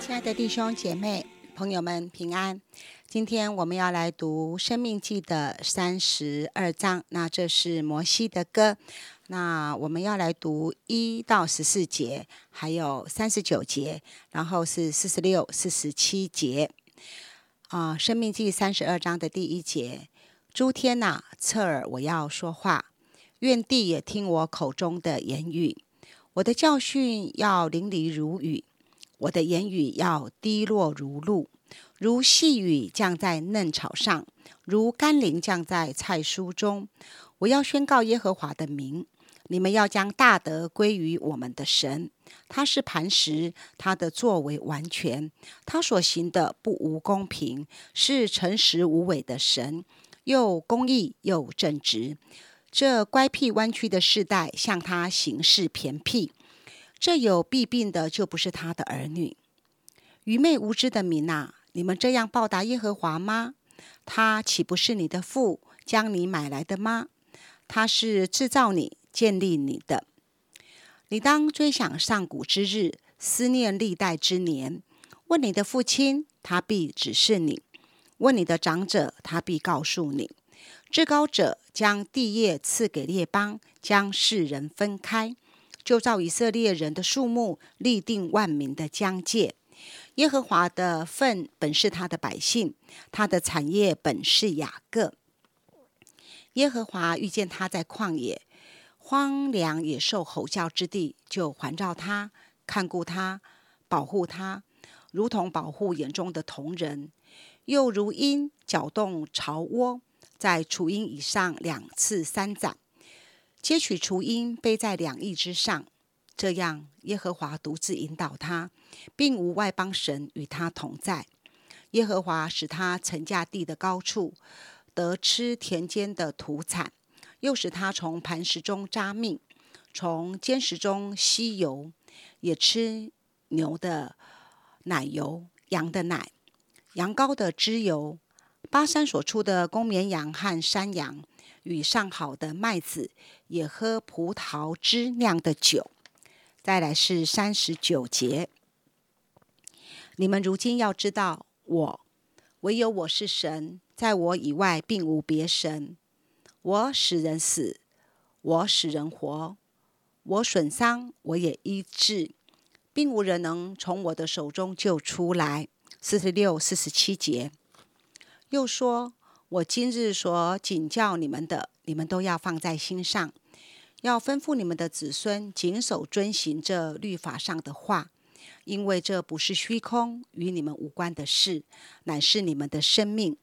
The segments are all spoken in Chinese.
亲爱的弟兄姐妹、朋友们，平安！今天我们要来读《生命记》的三十二章，那这是摩西的歌。那我们要来读一到十四节，还有三十九节，然后是四十六、四十七节。啊，《生命记》三十二章的第一节：诸天呐，侧耳，我要说话；愿地也听我口中的言语。我的教训要淋漓如雨。我的言语要滴落如露，如细雨降在嫩草上，如甘霖降在菜蔬中。我要宣告耶和华的名，你们要将大德归于我们的神。他是磐石，他的作为完全，他所行的不无公平，是诚实无伪的神，又公义又正直。这乖僻弯曲的世代向他行事偏僻。这有弊病的，就不是他的儿女。愚昧无知的民呐，你们这样报答耶和华吗？他岂不是你的父将你买来的吗？他是制造你、建立你的。你当追想上古之日，思念历代之年。问你的父亲，他必指示你；问你的长者，他必告诉你。至高者将地业赐给列邦，将世人分开。就照以色列人的数目立定万民的疆界。耶和华的份本是他的百姓，他的产业本是雅各。耶和华遇见他在旷野、荒凉野兽吼叫之地，就环绕他，看顾他，保护他，如同保护眼中的瞳人，又如鹰搅动巢窝，在雏鹰以上两次三展。接取雏鹰，背在两翼之上，这样耶和华独自引导他，并无外邦神与他同在。耶和华使他乘驾地的高处，得吃田间的土产，又使他从磐石中扎命，从坚石中吸油，也吃牛的奶油、羊的奶、羊羔的脂油、巴山所出的公绵羊和山羊。与上好的麦子，也喝葡萄汁酿的酒。再来是三十九节，你们如今要知道，我唯有我是神，在我以外并无别神。我使人死，我使人活，我损伤，我也医治，并无人能从我的手中救出来。四十六、四十七节，又说。我今日所警教你们的，你们都要放在心上，要吩咐你们的子孙谨守遵行这律法上的话，因为这不是虚空，与你们无关的事，乃是你们的生命。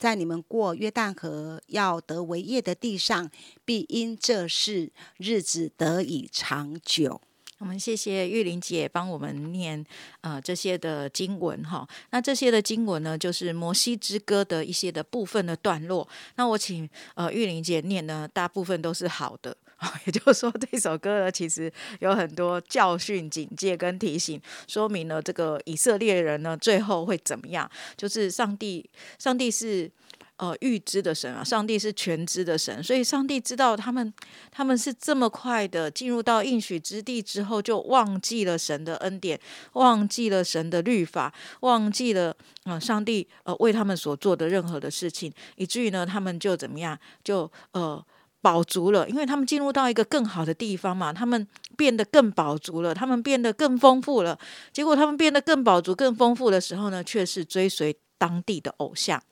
在你们过约旦河要得为业的地上，必因这事日子得以长久。我们谢谢玉玲姐帮我们念呃这些的经文哈，那这些的经文呢，就是摩西之歌的一些的部分的段落。那我请呃玉玲姐念呢，大部分都是好的，也就是说这首歌呢，其实有很多教训、警戒跟提醒，说明了这个以色列人呢最后会怎么样，就是上帝，上帝是。呃，预知的神啊，上帝是全知的神，所以上帝知道他们，他们是这么快的进入到应许之地之后，就忘记了神的恩典，忘记了神的律法，忘记了呃上帝呃为他们所做的任何的事情，以至于呢，他们就怎么样，就呃饱足了，因为他们进入到一个更好的地方嘛，他们变得更饱足了，他们变得更丰富了。结果他们变得更饱足、更丰富的时候呢，却是追随当地的偶像。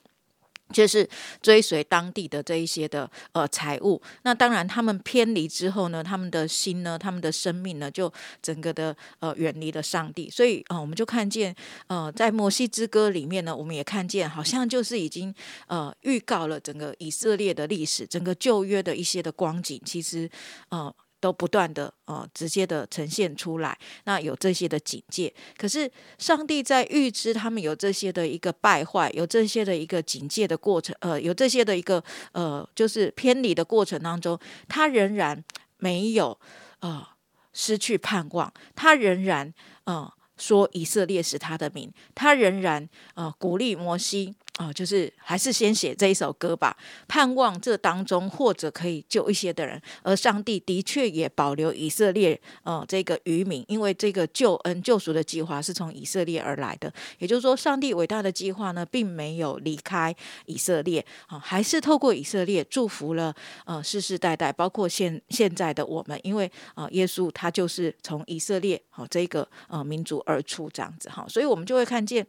就是追随当地的这一些的呃财物，那当然他们偏离之后呢，他们的心呢，他们的生命呢，就整个的呃远离了上帝。所以呃，我们就看见呃，在摩西之歌里面呢，我们也看见好像就是已经呃预告了整个以色列的历史，整个旧约的一些的光景，其实呃。都不断的呃直接的呈现出来，那有这些的警戒。可是上帝在预知他们有这些的一个败坏，有这些的一个警戒的过程，呃，有这些的一个呃就是偏离的过程当中，他仍然没有呃失去盼望，他仍然呃说以色列是他的名，他仍然呃鼓励摩西啊，就是还是先写这一首歌吧，盼望这当中或者可以救一些的人。而上帝的确也保留以色列，呃，这个渔民，因为这个救恩救赎的计划是从以色列而来的。也就是说，上帝伟大的计划呢，并没有离开以色列，啊，还是透过以色列祝福了呃世世代代，包括现现在的我们，因为啊，耶稣他就是从以色列好这个呃民族而出这样子哈，所以我们就会看见。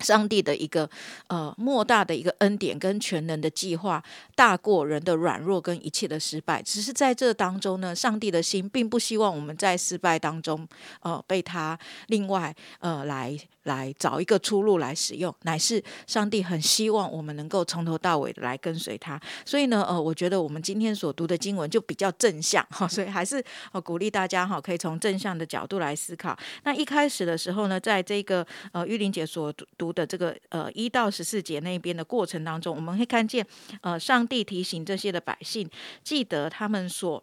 上帝的一个呃莫大的一个恩典跟全能的计划，大过人的软弱跟一切的失败。只是在这当中呢，上帝的心并不希望我们在失败当中，呃，被他另外呃来。来找一个出路来使用，乃是上帝很希望我们能够从头到尾来跟随他。所以呢，呃，我觉得我们今天所读的经文就比较正向哈，所以还是呃鼓励大家哈，可以从正向的角度来思考。那一开始的时候呢，在这个呃玉玲姐所读的这个呃一到十四节那边的过程当中，我们会看见呃上帝提醒这些的百姓，记得他们所。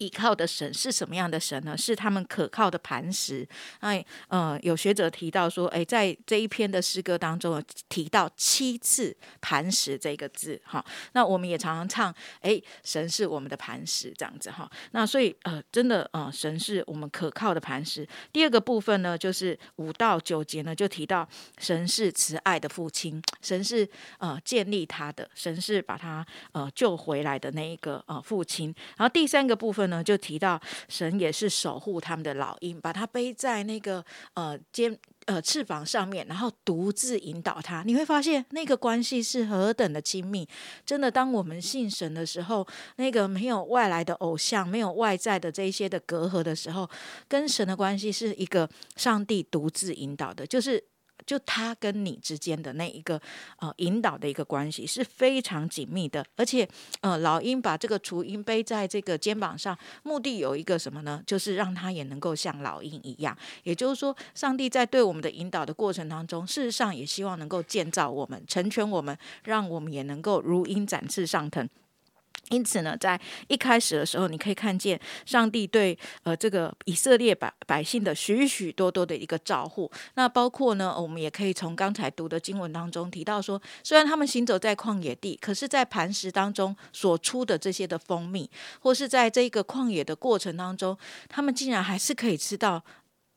依靠的神是什么样的神呢？是他们可靠的磐石。哎，呃，有学者提到说，哎，在这一篇的诗歌当中提到七次“磐石”这个字，哈。那我们也常常唱，哎，神是我们的磐石，这样子哈。那所以，呃，真的，呃，神是我们可靠的磐石。第二个部分呢，就是五到九节呢，就提到神是慈爱的父亲，神是呃建立他的，神是把他呃救回来的那一个呃父亲。然后第三个部分。呢，就提到神也是守护他们的老鹰，把它背在那个呃肩呃翅膀上面，然后独自引导他。你会发现那个关系是何等的亲密。真的，当我们信神的时候，那个没有外来的偶像，没有外在的这一些的隔阂的时候，跟神的关系是一个上帝独自引导的，就是。就他跟你之间的那一个呃引导的一个关系是非常紧密的，而且呃老鹰把这个雏鹰背在这个肩膀上，目的有一个什么呢？就是让他也能够像老鹰一样。也就是说，上帝在对我们的引导的过程当中，事实上也希望能够建造我们，成全我们，让我们也能够如鹰展翅上腾。因此呢，在一开始的时候，你可以看见上帝对呃这个以色列百百姓的许许多多的一个照护。那包括呢，我们也可以从刚才读的经文当中提到说，虽然他们行走在旷野地，可是，在磐石当中所出的这些的蜂蜜，或是在这个旷野的过程当中，他们竟然还是可以吃到。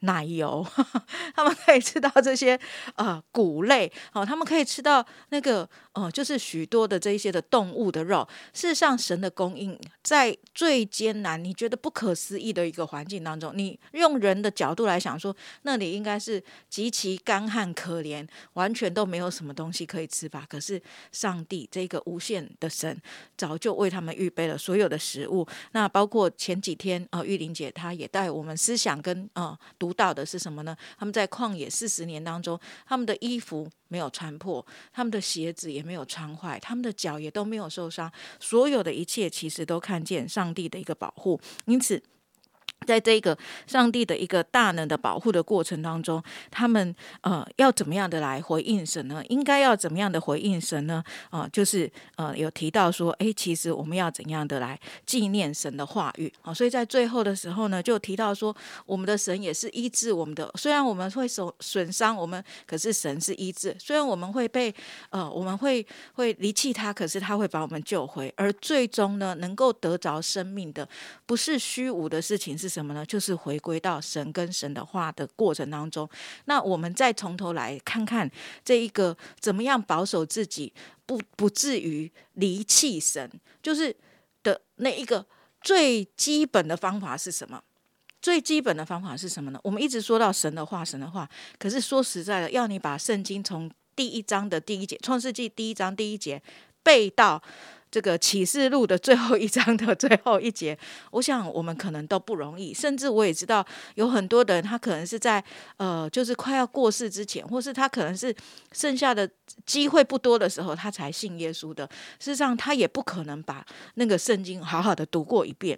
奶油，他们可以吃到这些呃谷类，哦，他们可以吃到那个呃，就是许多的这一些的动物的肉。事实上，神的供应在最艰难、你觉得不可思议的一个环境当中，你用人的角度来想说，那里应该是极其干旱可怜，完全都没有什么东西可以吃吧？可是上帝这个无限的神，早就为他们预备了所有的食物。那包括前几天啊，玉玲姐她也带我们思想跟啊读。到的是什么呢？他们在旷野四十年当中，他们的衣服没有穿破，他们的鞋子也没有穿坏，他们的脚也都没有受伤，所有的一切其实都看见上帝的一个保护，因此。在这个上帝的一个大能的保护的过程当中，他们呃要怎么样的来回应神呢？应该要怎么样的回应神呢？啊，就是呃有提到说，哎，其实我们要怎样的来纪念神的话语啊？所以在最后的时候呢，就提到说，我们的神也是医治我们的。虽然我们会受损伤，我们可是神是医治。虽然我们会被呃我们会会离弃他，可是他会把我们救回。而最终呢，能够得着生命的，不是虚无的事情是。什么呢？就是回归到神跟神的话的过程当中。那我们再从头来看看这一个怎么样保守自己，不不至于离弃神，就是的那一个最基本的方法是什么？最基本的方法是什么呢？我们一直说到神的话，神的话。可是说实在的，要你把圣经从第一章的第一节，《创世纪》第一章第一节背到。这个启示录的最后一章的最后一节，我想我们可能都不容易。甚至我也知道有很多的人，他可能是在呃，就是快要过世之前，或是他可能是剩下的机会不多的时候，他才信耶稣的。事实上，他也不可能把那个圣经好好的读过一遍。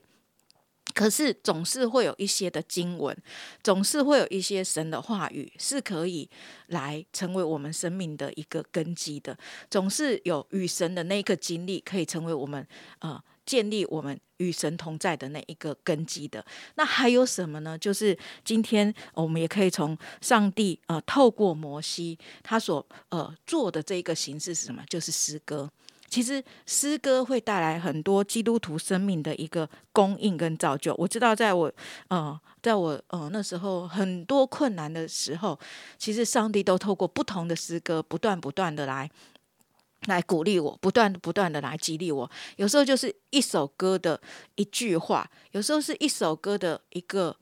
可是总是会有一些的经文，总是会有一些神的话语是可以来成为我们生命的一个根基的。总是有与神的那一个经历可以成为我们呃建立我们与神同在的那一个根基的。那还有什么呢？就是今天我们也可以从上帝呃透过摩西他所呃做的这一个形式是什么？就是诗歌。其实诗歌会带来很多基督徒生命的一个供应跟造就。我知道，在我呃，在我呃那时候很多困难的时候，其实上帝都透过不同的诗歌，不断不断的来来鼓励我，不断不断的来激励我。有时候就是一首歌的一句话，有时候是一首歌的一个。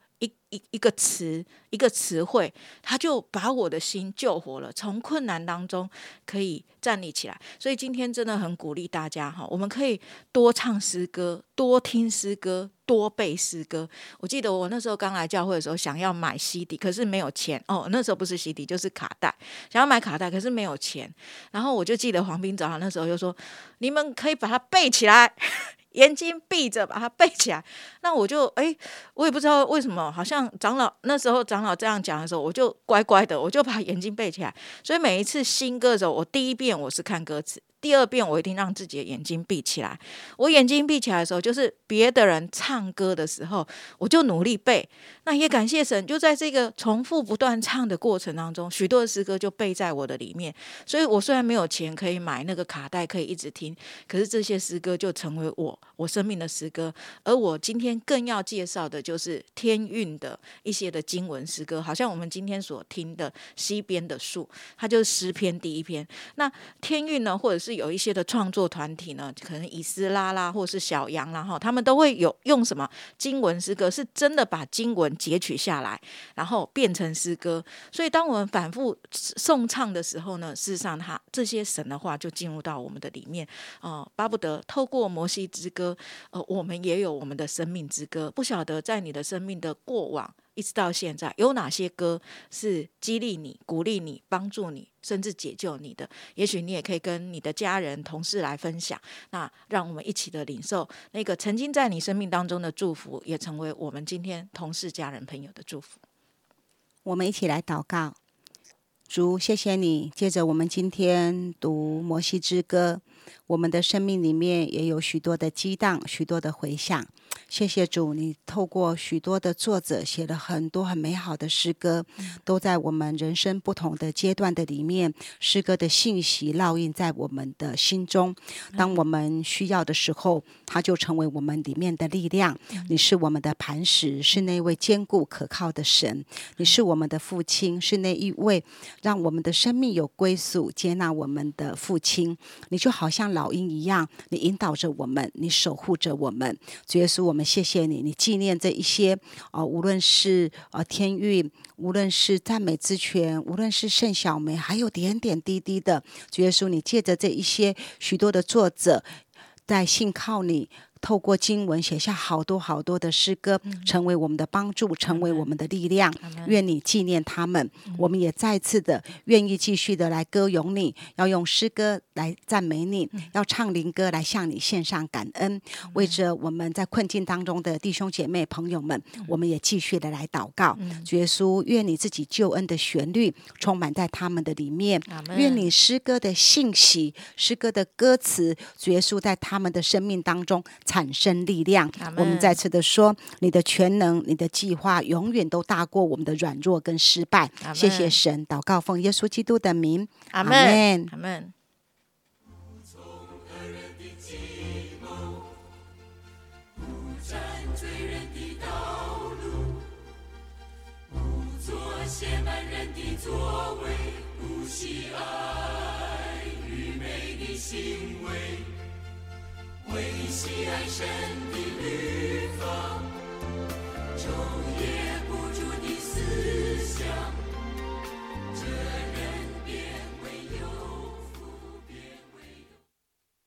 一一个词，一个词汇，他就把我的心救活了，从困难当中可以站立起来。所以今天真的很鼓励大家哈，我们可以多唱诗歌，多听诗歌，多背诗歌。我记得我那时候刚来教会的时候，想要买 CD，可是没有钱哦。那时候不是 CD，就是卡带，想要买卡带，可是没有钱。然后我就记得黄斌早上那时候就说：“你们可以把它背起来。”眼睛闭着，把它背起来。那我就哎，我也不知道为什么，好像长老那时候长老这样讲的时候，我就乖乖的，我就把眼睛背起来。所以每一次新歌的时候，我第一遍我是看歌词。第二遍，我一定让自己的眼睛闭起来。我眼睛闭起来的时候，就是别的人唱歌的时候，我就努力背。那也感谢神，就在这个重复不断唱的过程当中，许多的诗歌就背在我的里面。所以我虽然没有钱可以买那个卡带，可以一直听，可是这些诗歌就成为我我生命的诗歌。而我今天更要介绍的就是天韵的一些的经文诗歌，好像我们今天所听的西边的树，它就是诗篇第一篇。那天韵呢，或者是有一些的创作团体呢，可能以斯拉啦，或是小羊啦，哈，他们都会有用什么经文诗歌，是真的把经文截取下来，然后变成诗歌。所以，当我们反复颂唱的时候呢，事实上，他这些神的话就进入到我们的里面哦，巴不得透过摩西之歌，呃，我们也有我们的生命之歌。不晓得在你的生命的过往。一直到现在，有哪些歌是激励你、鼓励你、帮助你，甚至解救你的？也许你也可以跟你的家人、同事来分享。那让我们一起的领受那个曾经在你生命当中的祝福，也成为我们今天同事、家人、朋友的祝福。我们一起来祷告，主，谢谢你。接着，我们今天读摩西之歌，我们的生命里面也有许多的激荡，许多的回响。谢谢主，你透过许多的作者写了很多很美好的诗歌，都在我们人生不同的阶段的里面，诗歌的信息烙印在我们的心中。当我们需要的时候，它就成为我们里面的力量。你是我们的磐石，是那位坚固可靠的神。你是我们的父亲，是那一位让我们的生命有归宿、接纳我们的父亲。你就好像老鹰一样，你引导着我们，你守护着我们。主耶稣，我们。谢谢你，你纪念这一些啊，无论是啊天运，无论是赞美之泉，无论是圣小梅，还有点点滴滴的主耶稣，你借着这一些许多的作者，在信靠你。透过经文写下好多好多的诗歌，成为我们的帮助，成为我们的力量。愿你纪念他们，我们也再次的愿意继续的来歌咏你，要用诗歌来赞美你，要唱灵歌来向你献上感恩。为着我们在困境当中的弟兄姐妹朋友们，我们也继续的来祷告。耶稣，愿你自己救恩的旋律充满在他们的里面。愿你诗歌的信息、诗歌的歌词，耶稣在他们的生命当中。产生力量。我们再次的说，你的全能，你的计划永远都大过我们的软弱跟失败。谢谢神，祷告奉耶稣基督的名，阿门，阿门。为为喜爱神的律法，昼夜。